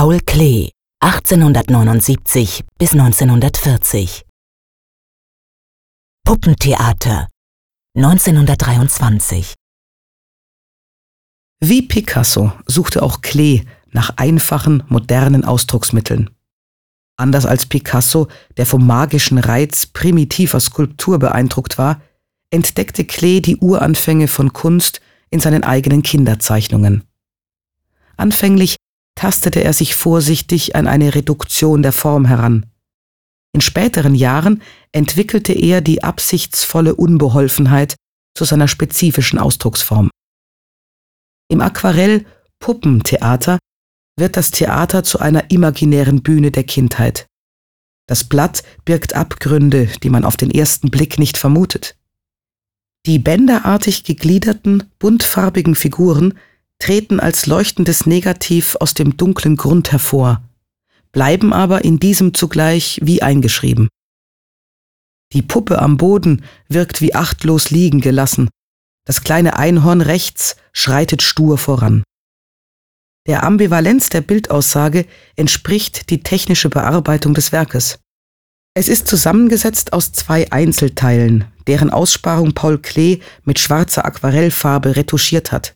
Paul Klee, 1879 bis 1940. Puppentheater, 1923. Wie Picasso suchte auch Klee nach einfachen, modernen Ausdrucksmitteln. Anders als Picasso, der vom magischen Reiz primitiver Skulptur beeindruckt war, entdeckte Klee die Uranfänge von Kunst in seinen eigenen Kinderzeichnungen. Anfänglich tastete er sich vorsichtig an eine Reduktion der Form heran. In späteren Jahren entwickelte er die absichtsvolle Unbeholfenheit zu seiner spezifischen Ausdrucksform. Im Aquarell Puppentheater wird das Theater zu einer imaginären Bühne der Kindheit. Das Blatt birgt Abgründe, die man auf den ersten Blick nicht vermutet. Die bänderartig gegliederten, buntfarbigen Figuren treten als leuchtendes Negativ aus dem dunklen Grund hervor, bleiben aber in diesem zugleich wie eingeschrieben. Die Puppe am Boden wirkt wie achtlos liegen gelassen, das kleine Einhorn rechts schreitet stur voran. Der Ambivalenz der Bildaussage entspricht die technische Bearbeitung des Werkes. Es ist zusammengesetzt aus zwei Einzelteilen, deren Aussparung Paul Klee mit schwarzer Aquarellfarbe retuschiert hat.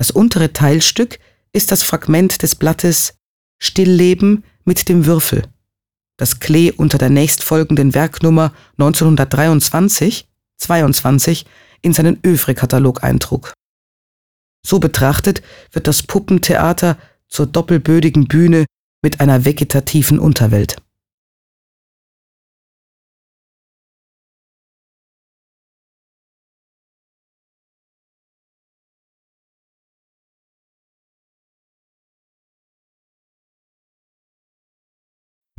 Das untere Teilstück ist das Fragment des Blattes Stillleben mit dem Würfel, das Klee unter der nächstfolgenden Werknummer 1923 22 in seinen Övre-Katalog eintrug. So betrachtet wird das Puppentheater zur doppelbödigen Bühne mit einer vegetativen Unterwelt.